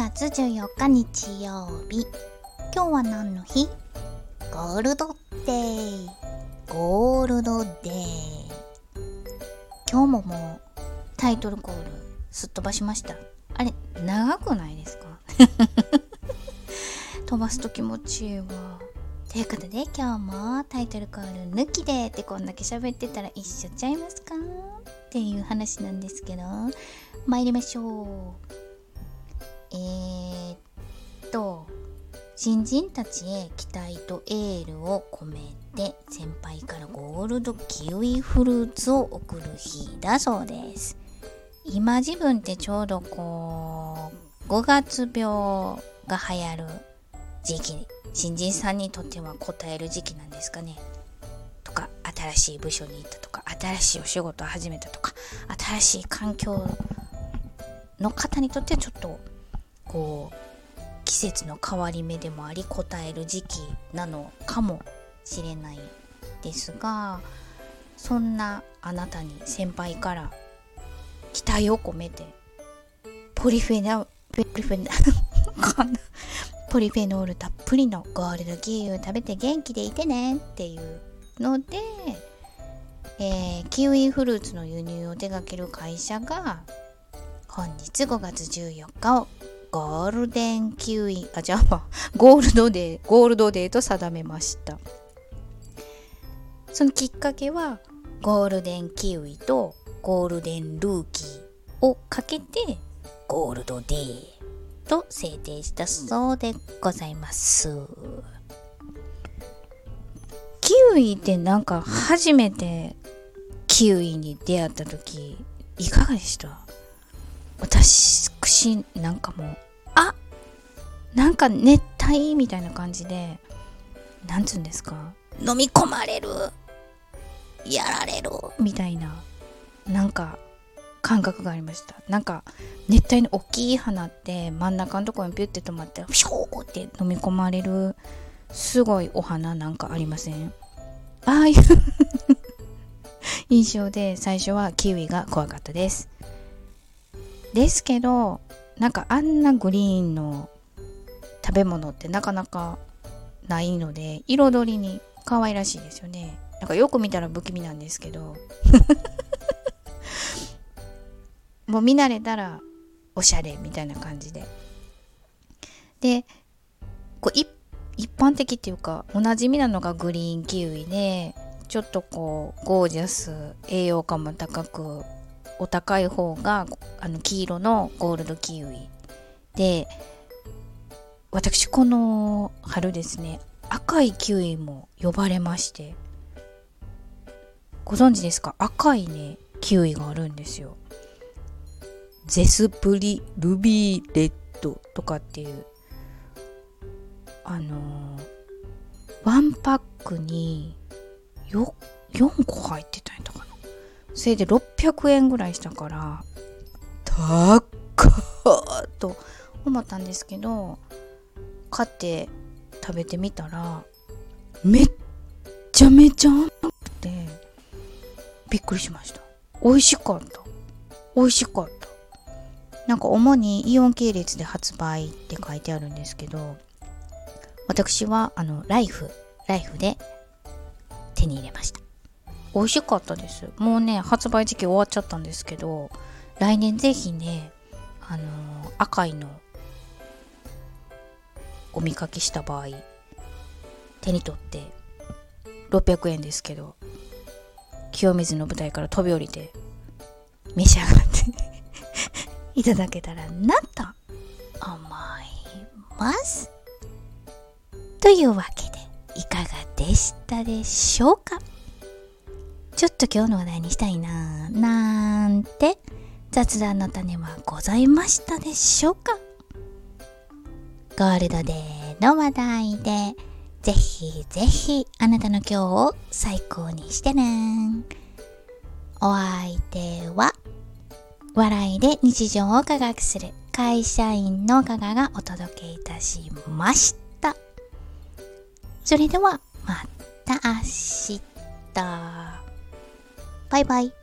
月14日日曜日。今日は何の日？ゴールドデー。ゴールドデー。今日ももうタイトルコールすっ飛ばしました。あれ、長くないですか？飛ばすと気持ちいいわ。ということで今日もタイトルコール抜きでってこんだけ喋ってたら一緒ちゃいますか？っていう話なんですけど参りましょう。えー、っと新人たちへ期待とエールを込めて先輩からゴールドキウイフルーツを送る日だそうです。今自分ってちょうどこう5月病が流行る時期新人さんにとっては答える時期なんですかね。とか新しい部署に行ったとか新しいお仕事を始めたとか新しい環境の方にとってはちょっとこう季節の変わり目でもあり答える時期なのかもしれないですがそんなあなたに先輩から期待を込めてポリフェナポリフェナ ポリフェノールたっぷりのゴールドキウイを食べて元気でいてねっていうので、えー、キウイフルーツの輸入を手掛ける会社が本日5月14日をゴールデンキウイ、あ、じゃあ、ゴールドデー、ゴールドデーと定めました。そのきっかけは、ゴールデンキウイとゴールデンルーキーをかけて、ゴールドデーと制定したそうでございます。キウイってなんか初めてキウイに出会った時いかがでした？私なんかもうあなんか熱帯みたいな感じでなんつうんですか？飲み込まれる。やられる。みたいななんか感覚がありました。なんか熱帯の大きい花って真ん中のところにピュッて止まってピョーって飲み込まれるすごいお花なんかありません？ああいう 印象で最初はキウイが怖かったです。ですけどなんかあんなグリーンの食べ物ってなかなかないので彩りに可愛らしいですよね。なんかよく見たら不気味なんですけど。もう見慣れたらおしゃれみたいな感じで。でこう一般的っていうかおなじみなのがグリーンキウイでちょっとこうゴージャス栄養価も高くお高い方があの黄色のゴールドキウイ。で私この春ですね赤いキウイも呼ばれまして。ご存知ですか？赤いねキウイがあるんですよ。ゼスプリルビーレッドとかっていうあのー、ワンパックによ4個入ってたんやったかそれで600円ぐらいしたから高っと思ったんですけど買って食べてみたらめっちゃめちゃ甘くてびっくりしました。美味しかった。美味しかった。なんか主にイオン系列で発売って書いてあるんですけど私はあのライフライフで手に入れました。美味しかったです。もうね、発売時期終わっちゃったんですけど、来年ぜひね、あのー、赤いのお見かけした場合、手に取って600円ですけど、清水の舞台から飛び降りて召し上がって いただけたらなと思います。というわけで、いかがでしたでしょうか？ちょっと今日の話題にしたいなー。なんて？雑談の種はございましたでしょうか？ゴールドデーの話題で。ぜひぜひあなたの今日を最高にしてね。お相手は笑いで日常を科学する会社員のガガがお届けいたしました。それではまた明日。バイバイ。